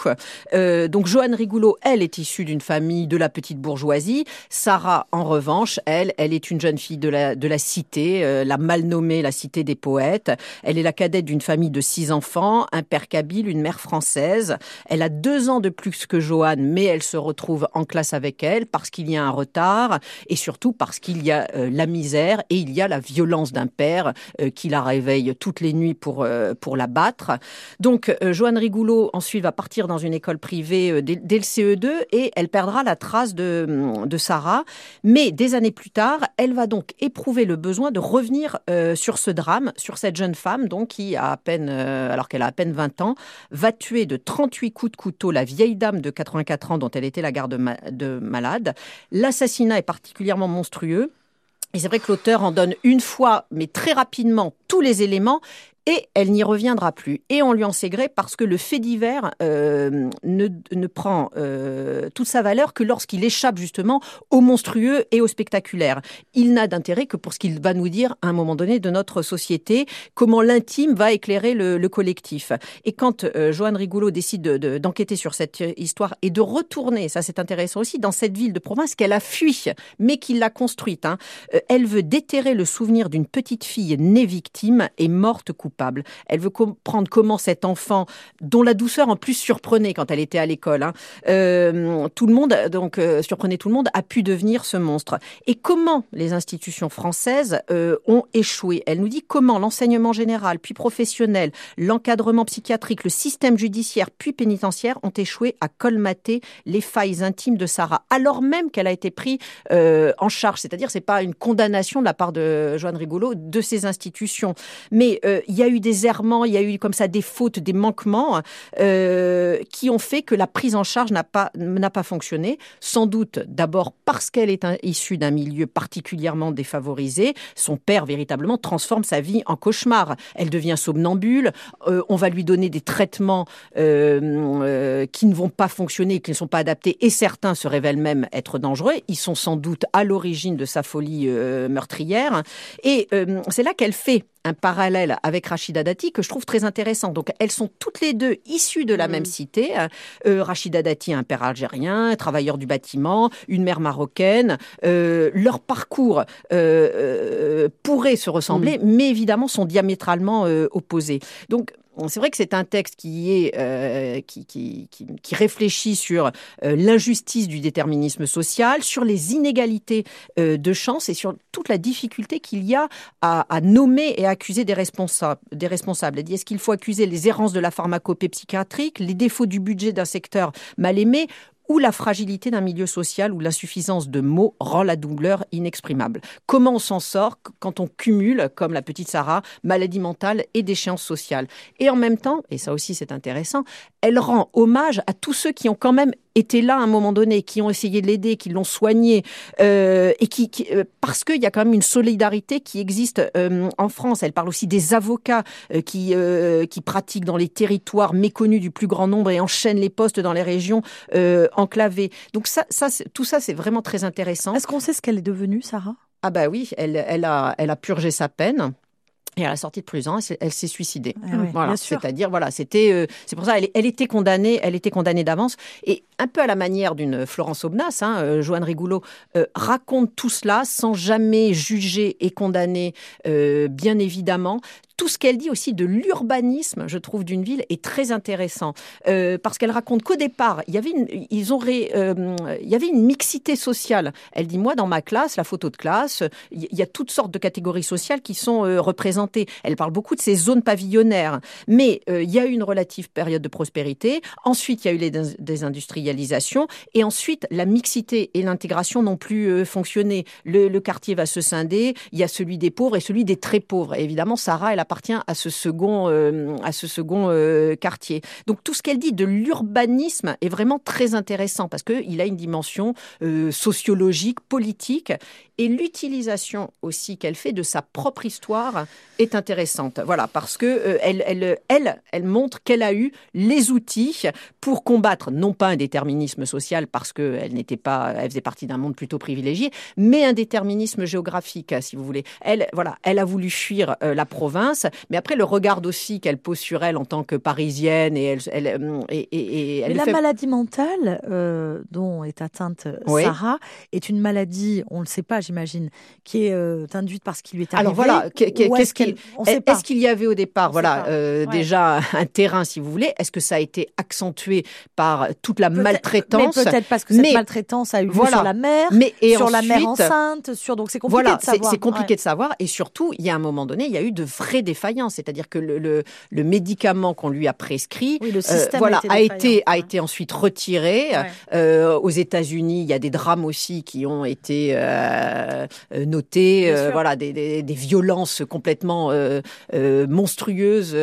Euh, donc Joanne Rigoulot, elle est issue d'une famille de la petite bourgeoisie. Sarah, en revanche, elle, elle est une jeune fille de la de la cité, euh, la mal nommée la cité des poètes. Elle est la cadette d'une famille de six enfants, un père kabyle, une mère française. Elle a deux ans de plus que Joanne, mais elle se retrouve en classe avec elle parce qu'il y a un retard et surtout parce qu'il y a euh, la misère et il y a la violence d'un père euh, qui la réveille toutes les nuits pour, euh, pour la battre. Donc, Joanne Rigoulot, ensuite, va partir dans une école privée dès, le CE2 et elle perdra la trace de, de Sarah. Mais des années plus tard, elle va donc éprouver le besoin de revenir sur ce drame, sur cette jeune femme donc qui a à peine, alors qu'elle a à peine 20 ans, va tuer de 38 coups de couteau la vieille dame de 84 ans dont elle était la garde de malade. L'assassinat est particulièrement Et c'est vrai que l'auteur en donne une fois, mais très rapidement, tous les éléments. Et elle n'y reviendra plus. Et on lui en sait gré parce que le fait divers euh, ne, ne prend euh, toute sa valeur que lorsqu'il échappe justement au monstrueux et au spectaculaire. Il n'a d'intérêt que pour ce qu'il va nous dire à un moment donné de notre société, comment l'intime va éclairer le, le collectif. Et quand euh, Joanne Rigoulot décide de- de- d'enquêter sur cette histoire et de retourner, ça c'est intéressant aussi, dans cette ville de province qu'elle a fui, mais qu'il l'a construite, hein, elle veut déterrer le souvenir d'une petite fille née victime et morte coupable. Elle veut comprendre comment cet enfant, dont la douceur en plus surprenait quand elle était à l'école, hein, euh, tout le monde, donc euh, surprenait tout le monde, a pu devenir ce monstre. Et comment les institutions françaises euh, ont échoué? Elle nous dit comment l'enseignement général, puis professionnel, l'encadrement psychiatrique, le système judiciaire, puis pénitentiaire ont échoué à colmater les failles intimes de Sarah, alors même qu'elle a été prise en charge. C'est-à-dire, c'est pas une condamnation de la part de Joanne Rigolo de ces institutions, mais il y a eu des errements, il y a eu comme ça des fautes, des manquements euh, qui ont fait que la prise en charge n'a pas n'a pas fonctionné. Sans doute d'abord parce qu'elle est issue d'un milieu particulièrement défavorisé. Son père véritablement transforme sa vie en cauchemar. Elle devient somnambule. Euh, on va lui donner des traitements euh, qui ne vont pas fonctionner, qui ne sont pas adaptés, et certains se révèlent même être dangereux. Ils sont sans doute à l'origine de sa folie meurtrière. Et c'est là qu'elle fait un parallèle avec Rachida Dati que je trouve très intéressant. Donc elles sont toutes les deux issues de la même cité. Euh, Rachida Dati, un père algérien, un travailleur du bâtiment, une mère marocaine. Euh, leur parcours euh, euh, pourrait se ressembler, mais évidemment sont diamétralement euh, opposés. Donc c'est vrai que c'est un texte qui euh, réfléchit sur euh, l'injustice du déterminisme social, sur les inégalités euh, de chance et sur toute la difficulté qu'il y a à, nommer et à accuser des responsables. Des responsables. Est-ce qu'il faut accuser les errances de la pharmacopée psychiatrique, les défauts du budget d'un secteur mal aimé ou la fragilité d'un milieu social où l'insuffisance de mots rend la douleur inexprimable. Comment on s'en sort quand on cumule, comme la petite Sarah, maladie mentale et déchéance sociale Et en même temps, et ça aussi c'est intéressant, elle rend hommage à tous ceux qui ont quand même été là à un moment donné, qui ont essayé de l'aider, qui l'ont soigné, euh, et qui, qui euh, parce qu'il y a quand même une solidarité qui existe euh, en France. Elle parle aussi des avocats euh, qui qui pratiquent dans les territoires méconnus du plus grand nombre et enchaînent les postes dans les régions enclavées. Donc ça, tout ça, c'est vraiment très intéressant. Est-ce qu'on sait ce qu'elle est devenue, Sarah? Ah bah oui, elle, elle, a, elle a purgé sa peine. Et à la sortie de prison, elle, s'est- suicidée. Ah ouais, voilà, c'est-à-dire voilà, c'était euh, c'est pour ça elle, elle était condamnée, elle était condamnée d'avance et un peu à la manière d'une Florence Aubenas, hein, euh, Joanne Rigoulot euh, raconte tout cela sans jamais juger et condamner, bien évidemment. Tout ce qu'elle dit aussi de l'urbanisme, je trouve, d'une ville est très intéressant Euh, parce qu'elle raconte qu'au départ, il y avait une, ils auraient, euh, il y avait une mixité sociale. Elle dit moi dans ma classe, la photo de classe, il y a toutes sortes de catégories sociales qui sont euh, représentées. Elle parle beaucoup de ces zones pavillonnaires, mais il y a eu une relative période de prospérité. Ensuite, il y a eu les dés- désindustrialisations, et ensuite la mixité et l'intégration n'ont plus fonctionné. Le, quartier va se scinder. Il y a celui des pauvres et celui des très pauvres. Évidemment, Sarah, elle appartient à ce second, euh, à ce second euh, quartier. Donc tout ce qu'elle dit de l'urbanisme est vraiment très intéressant parce qu'il a une dimension euh, sociologique, politique, et l'utilisation aussi qu'elle fait de sa propre histoire est intéressante. Voilà, parce que elle, elle, elle, elle montre qu'elle a eu les outils pour combattre non pas un déterminisme social parce qu'elle n'était pas, elle faisait partie d'un monde plutôt privilégié, mais un déterminisme géographique, si vous voulez. Elle, voilà, elle a voulu fuir la province, mais après le regard aussi qu'elle pose sur elle en tant que parisienne et elle, elle, euh, et, et- et elle Mais le la fait maladie mentale euh, dont est atteinte euh, Oui. Sarah est une maladie, on ne le sait pas, j'imagine, qui est euh, induite par ce qui lui est arrivé. Alors voilà, qu'est-ce qu'il-. Est-ce qu'il y avait au départ, On voilà, euh, Ouais. déjà un terrain, si vous voulez Est-ce que ça a été accentué par toute la maltraitance Mais peut-être parce que cette Mais- maltraitance a eu lieu Voilà. sur la mère, Mais et sur la mère enceinte, sur donc c'est compliqué Voilà, de savoir. c'est compliqué Ouais. de savoir. Et surtout, il y a un moment donné, il y a eu de vraies défaillances. C'est-à-dire que le, le, le médicament qu'on lui a prescrit Oui, le euh, voilà, a été a, été, défaillant, ensuite retiré. Ouais. Euh, aux États-Unis, il y a des drames aussi qui ont été euh, notés. Voilà, des, des, des violences complètement monstrueuses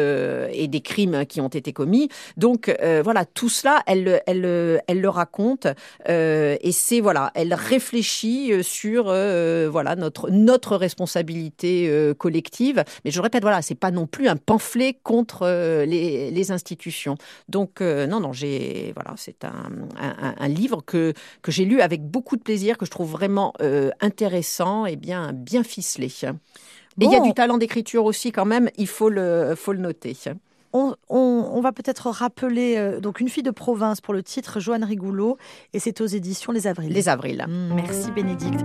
et des crimes qui ont été commis. Donc voilà, tout cela, elle, le- elle, le- elle le raconte et c'est voilà, elle réfléchit sur voilà notre notre responsabilité collective. Mais je répète, voilà, c'est pas non plus un pamphlet contre euh, les, les institutions. Donc euh, non, non, j'ai voilà, c'est un, un, un livre que que j'ai lu avec beaucoup de plaisir, que je trouve vraiment euh, intéressant et bien bien ficelé. Et il y a Bon. du talent d'écriture aussi quand même, il faut le faut le noter. On, on- on va peut-être rappeler euh, donc une fille de province pour le titre Joanne Rigoulot et c'est aux éditions Les Avrils. Les avrils. Mm, Merci Bénédicte.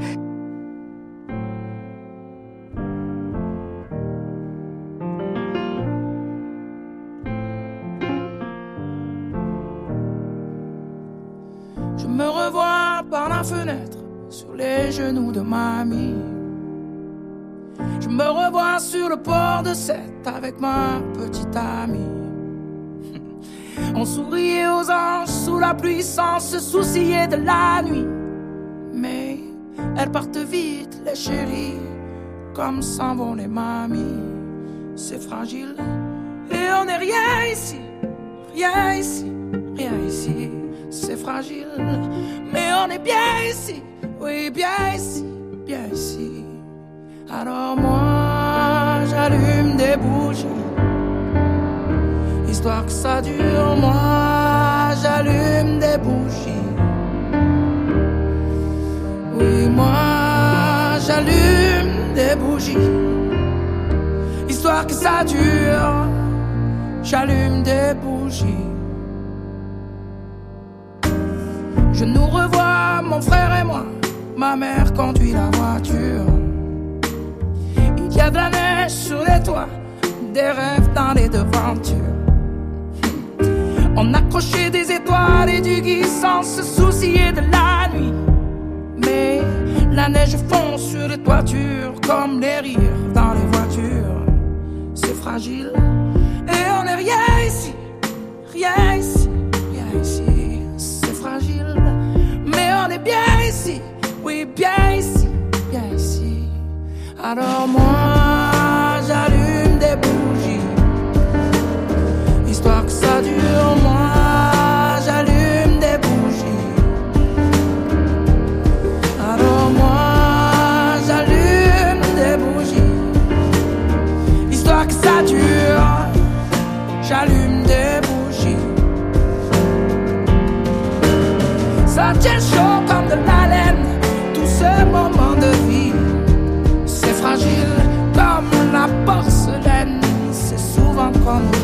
Sur les genoux de mamie. Je me revois sur le port de Sète avec ma petite amie. On souriait aux anges sous la pluie sans se soucier de la nuit. Mais elles partent vite, les chéris, comme s'en vont les mamies. C'est fragile et on n'est rien ici, rien ici, rien ici. C'est fragile, mais on est bien ici, oui, bien ici, bien ici. Alors moi, j'allume des bougies, histoire que ça dure. Moi, j'allume des bougies. Oui, moi, j'allume des bougies, histoire que ça dure. J'allume des bougies. Je nous revois, mon frère et moi. Ma mère conduit la voiture. Il y a de la neige sur les toits, des rêves dans les devantures. On accrochait des étoiles et du gui sans se soucier de la nuit. Mais la neige fond sur les toitures comme les rires dans les voitures. C'est fragile et on n'est rien ici, rien ici, rien ici. Alors moi, loin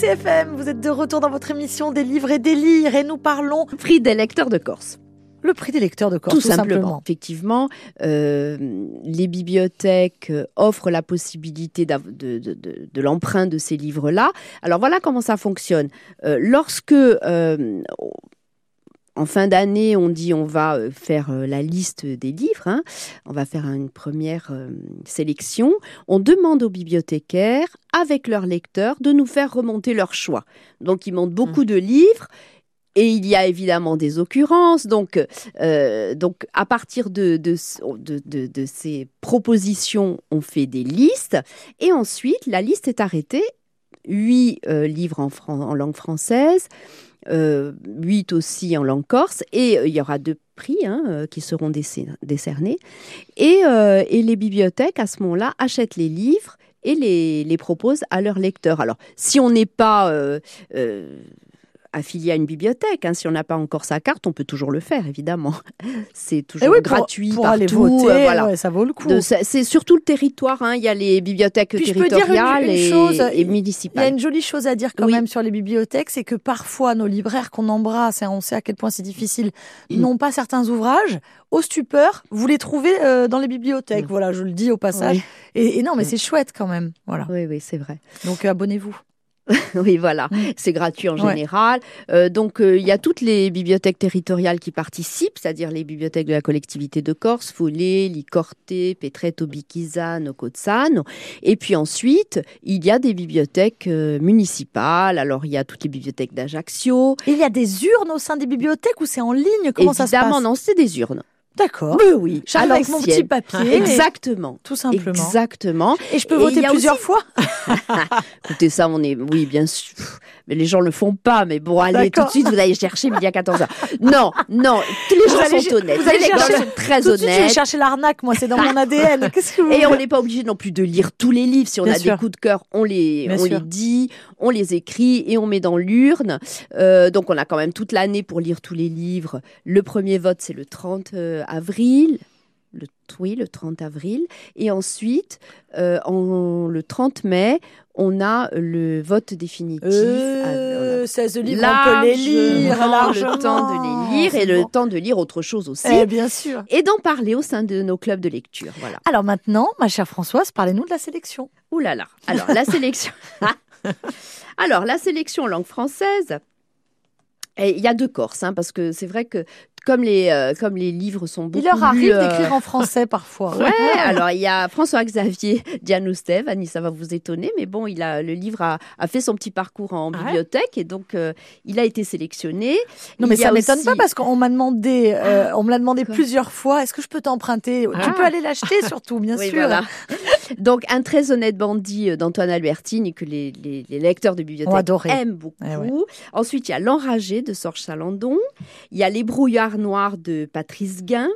RCFM, vous êtes de retour dans votre émission des livres et des lire et nous parlons Prix des lecteurs de Corse. le prix des lecteurs de Corse, tout, tout, simplement. Effectivement, euh, les bibliothèques euh, offrent la possibilité de, de, de, de l'emprunt de ces livres-là. Alors voilà comment ça fonctionne. Euh, lorsque euh, en fin d'année, on dit on va euh, faire euh, la liste des livres, hein, on va faire une première euh, sélection, on demande aux bibliothécaires, avec leurs lecteurs, de nous faire remonter leur choix. Donc ils montent beaucoup de livres. Et il y a évidemment des occurrences. Donc, euh, donc à partir de, de, de, de- de ces propositions, on fait des listes. Et ensuite, la liste est arrêtée. Huit euh, livres en langue française, euh, huit aussi en langue corse. Et euh, il y aura deux prix hein, euh, qui seront décernés. Et, euh, et les bibliothèques, à ce moment-là, achètent les livres et les, les proposent à leurs lecteurs. Alors, si on n'est pas... euh, euh, affilié à une bibliothèque. hein. Si on n'a pas encore sa carte, on peut toujours le faire, évidemment. C'est Et toujours oui, pour- gratuit pour, partout. aller voter, euh, voilà. ouais, ça vaut le coup. C'est surtout le territoire. hein. Il y a les bibliothèques Puis une- territoriales une et, chose, et il- Il y a municipales. une jolie chose à dire quand Oui. même sur les bibliothèques, c'est que parfois nos libraires qu'on embrasse, et on sait à quel point c'est difficile, Mm. n'ont pas certains ouvrages. Au stupeur, vous les trouvez euh, dans les bibliothèques. Mm. Voilà, je le dis au passage. Oui, Et, et non, mais Mm. c'est chouette quand même. Voilà. oui, oui, c'est vrai. Donc abonnez-vous. Oui, voilà. Mm. C'est gratuit en Ouais. général. Euh, donc, euh, il y a toutes les bibliothèques territoriales qui participent, c'est-à-dire les bibliothèques de la collectivité de Corse, Follet, Licorte, Petreto, Bichisano, Cozzano. Et puis ensuite, il y a des bibliothèques euh, municipales. Alors, il y a toutes les bibliothèques d'Ajaccio. Il y a des urnes au sein des bibliothèques ou c'est en ligne? Comment ça se Évidemment, passe? non, c'est des urnes. D'accord. Mais oui, avec mon petit papier. Exactement. Tout simplement. Exactement. Et je peux voter plusieurs aussi- fois Écoutez, ça, on est, oui, bien sûr. Mais les gens le font pas. Mais bon, allez, tout de suite, vous allez chercher midi à 14h. Non, non, tous les Vous gens allez- sont honnêtes. vous allez les chercher- sont très Tout de suite, je vais honnêtes. chercher l'arnaque, moi, c'est dans mon ADN. Qu'est-ce que vous Et on n'est pas obligé non plus de lire tous les livres. Si on Bien a sûr. des coups de cœur, on les, Bien on sûr. les dit, on les écrit et on met dans l'urne. Euh, donc on a quand même toute l'année pour lire tous les livres. Le premier vote, c'est le 30 euh, avril. Le, oui, le 30 avril. Et ensuite, euh, en, le 30 mai, on a le vote définitif. Euh, 16 Ah, on peut les lire. largement le temps de les lire et le temps de lire autre chose aussi. Eh bien sûr. Et d'en parler au sein de nos clubs de lecture. Voilà. Alors maintenant, ma chère Françoise, parlez-nous de la sélection. Ouh là là. Alors, la sélection. Alors, la sélection en langue française. et Il y a deux Corses, hein, parce que c'est vrai que comme les, euh, comme les livres sont beaucoup Il leur arrive euh, d'écrire en français parfois. Ouais, alors il y a François-Xavier Dianoustev, Annie, ça va vous étonner, mais bon, il a, le livre a, a fait son petit parcours en Ah bibliothèque et donc euh, il a été sélectionné. Non mais Il ça m'étonne aussi- pas parce qu'on m'a demandé, euh, on me l'a demandé Quoi plusieurs fois. Est-ce que je peux t'emprunter? Tu Ah. peux aller l'acheter surtout, bien Oui, sûr. voilà. Donc, un très honnête bandit d'Antoine Albertine que les, les- les lecteurs de bibliothèque aiment beaucoup. Eh ouais. Ensuite, il y a L'Enragé de Sorge Salandon. Il y a Les Brouillards Noirs de Patrice Guin.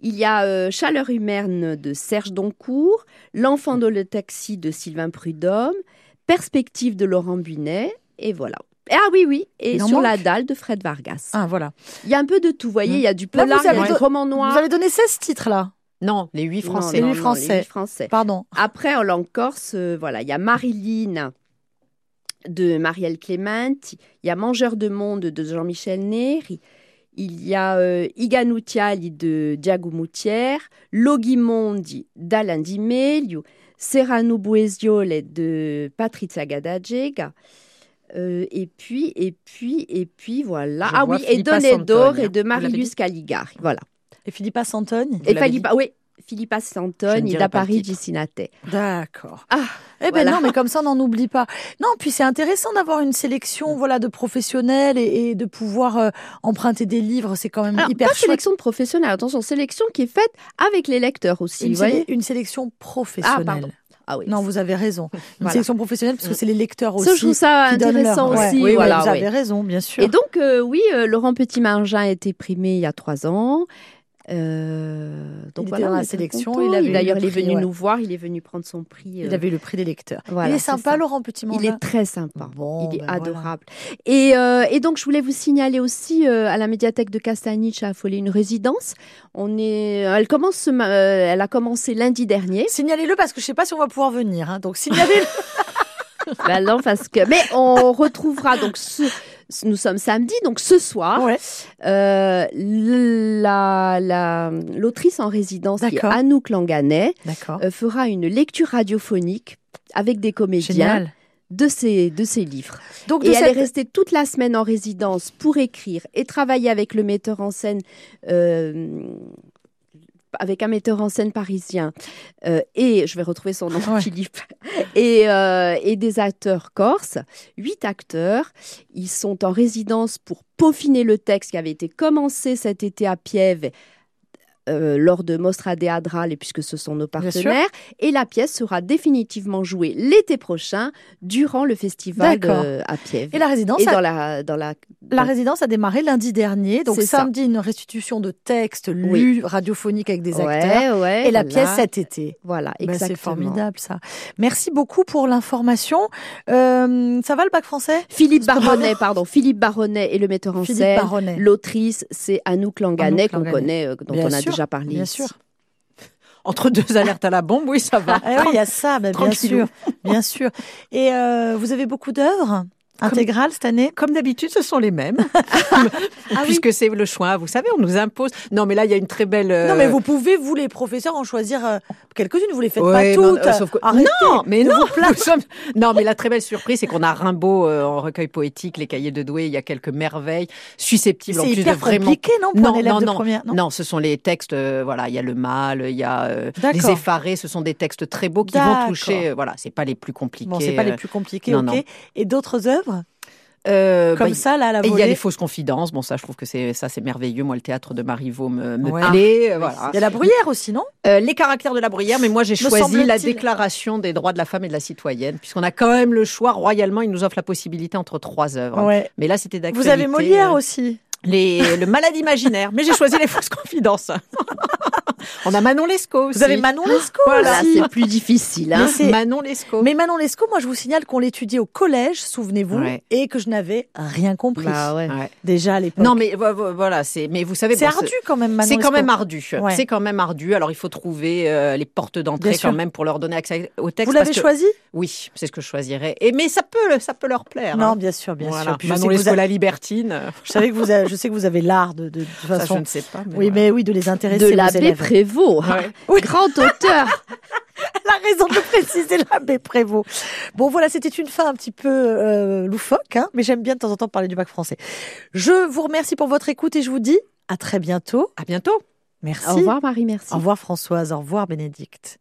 Il y a euh, Chaleur humaine de Serge Doncourt. L'Enfant dans le taxi de Sylvain Prudhomme. Perspective de Laurent Bunet. Et voilà. Ah oui, oui. Et Sur manque la dalle de Fred Vargas. Ah voilà. Il y a un peu de tout. Vous voyez, il y a du polar, il y avez a du roman noir. Vous avez donné 16 titres là. Non, les huit français. non, Les huit non, Français. huit français. Pardon. Après, en langue corse, euh, voilà, il y a Marilyn de Marielle Clément, il y a Mangeur de monde de Jean-Michel Ney, Il y a euh, Iganucciali de Diago Moutière, Logimondi d'Alain Di Meglio, Serrano Buesiole de Patrizia Gadagega. Euh, et puis, et puis, et puis, voilà. Je ah oui, et Donedor Santoni, et de hein. Dit Caligari. Voilà. Et Philippa Santogne Et Philippa, oui, Philippa Je Santoni ne dirai da pas le Parigi titre. Sinate. D'accord. Ah, Eh ben Voilà. non, mais comme ça, on n'en oublie pas. Non, puis c'est intéressant d'avoir une sélection, voilà, de professionnels et, et de pouvoir euh, emprunter des livres. C'est quand même Alors, hyper pas chouette. sélection de professionnels, attention, sélection qui est faite avec les lecteurs aussi. Une, vous voyez une sélection professionnelle. pardon. Ah oui. non, vous avez raison. Une Voilà. sélection professionnelle parce que c'est les lecteurs aussi. Ça, je trouve ça intéressant leur- aussi. Oui, oui, voilà, vous avez raison, bien sûr. Et donc, euh, oui, euh, Laurent Petit-Margin a été primé il y a trois ans. Euh, donc Il était dans la sélection, content. il avait eu D'ailleurs, le il est venu ouais. nous voir, il est venu prendre son prix. il euh, avait eu le prix des lecteurs. voilà, il est sympa. Laurent petit Il est très sympa. Bon, il est ben voilà. adorable. Et, euh, et donc, je voulais vous signaler aussi euh, à la médiathèque de Castanich à Affolé une résidence. On est, elle commence, euh, elle a commencé lundi dernier. Signalez-le parce que je sais pas si on va pouvoir venir. hein. Donc signalez-le. Non, parce que, mais on retrouvera donc ce, ce- nous sommes samedi, donc ce soir, ouais. euh, la, la, l'autrice en résidence, qui est D'accord. Anouk Langanet, euh, fera une lecture radiophonique avec des comédiens Génial. de ses, de ses livres. Donc Et elle cette- est restée toute la semaine en résidence pour écrire et travailler avec le metteur en scène, euh, avec un metteur en scène parisien, euh, et je vais retrouver son nom, Ouais. Philippe, et, euh, et des acteurs corses, huit acteurs. Ils sont en résidence pour peaufiner le texte qui avait été commencé cet été à Piève. Euh, lors de Mostra de Adral, et puisque ce sont nos partenaires, et la pièce sera définitivement jouée l'été prochain durant le festival de- à Piève. Et la résidence, Et a- dans la, dans la, la résidence a démarré lundi dernier. Donc ça. samedi, une restitution de textes lus Oui. radiophoniques avec des Ouais, acteurs. ouais, Et la voilà. pièce cet été. Voilà, Ben, exactement. c'est formidable ça. Merci beaucoup pour l'information. Euh, ça va le bac français? Philippe Baronnet, pardon, Philippe Baronnet est le metteur en Philippe scène. Baronnet. L'autrice, c'est Anouk Langanet, qu'on connaît, euh, dont Bien on a sûr, déjà parlé. Bien ici. sûr. Entre deux alertes à la bombe, oui, ça va. Ah oui, il y a ça, ben, bien sûr, bien sûr. Et euh, vous avez beaucoup d'œuvres? Intégrales cette année Comme d'habitude, ce sont les mêmes. Ah Puisque c'est le choix, vous savez, on nous impose. Non, mais là, il y a une très belle. euh, Non, mais vous pouvez, vous les professeurs, en choisir euh, quelques-unes. Vous les faites Ouais, pas non, toutes. euh, sauf que- Arrêtez non, mais non, sommes- non, mais la très belle surprise, c'est qu'on a Rimbaud en recueil poétique, les cahiers de Douai. Il y a quelques merveilles susceptibles en plus de vraiment. compliqué, non, pour Non, un non, de non. première Non, ce sont les textes. voilà, il y a le mal, il y a les effarés. Ce sont des textes très beaux qui vont toucher. voilà, c'est pas les plus compliqués. Bon, c'est pas les plus compliqués, non, ok. non. Et d'autres œuvres euh, comme bah, ça, là, à la Et il y a les fausses confidences. Bon, ça, je trouve que c'est ça, c'est merveilleux. Moi, le théâtre de Marivaux me, me Ouais. plaît. euh, voilà. Il y a la bruyère aussi, non? Euh, les caractères de la bruyère, mais moi j'ai choisi la déclaration des droits de la femme et de la citoyenne, puisqu'on a quand même le choix. Royalement, il nous offre la possibilité entre trois œuvres. Ouais. Mais là, c'était d'actualité. Vous avez Molière euh, aussi. les, Le malade imaginaire. Mais j'ai choisi les fausses confidences. On a Manon Lescaut aussi. Vous avez Manon Lescaut Voilà, aussi. c'est plus difficile. Mais Hein. c'est- Manon Lescaut. Mais Manon Lescaut, moi, je vous signale qu'on l'étudiait au collège, souvenez-vous, Ouais. et que je n'avais rien compris. Bah ouais. Ouais. Déjà à l'époque. Non, mais vo- vo- voilà, c'est. Mais vous savez, c'est bon, ardu quand même, Manon C'est quand même ardu. C'est quand même ardu. Alors, il faut trouver euh, les portes d'entrée quand même pour leur donner accès au texte. Vous l'avez que- choisi? Oui, c'est ce que je choisirais. Et mais ça peut, ça peut leur plaire. Non, hein. bien sûr, bien Voilà. sûr. Puis Manon Lescaut, a- la libertine. je savais que vous avez, je sais que vous avez l'art de, de, Ça, façon. je ne sais pas. Mais Oui, voilà. mais oui, de les intéresser De élèves. Prévost, Ouais. Oui. grand auteur. Elle a raison de préciser, l'abbé Prévost. Bon, voilà, c'était une fin un petit peu euh, loufoque, hein, mais j'aime bien de temps en temps parler du bac français. Je vous remercie pour votre écoute et je vous dis à très bientôt. À bientôt. Merci. Au revoir Marie, merci. Au revoir Françoise, au revoir Bénédicte.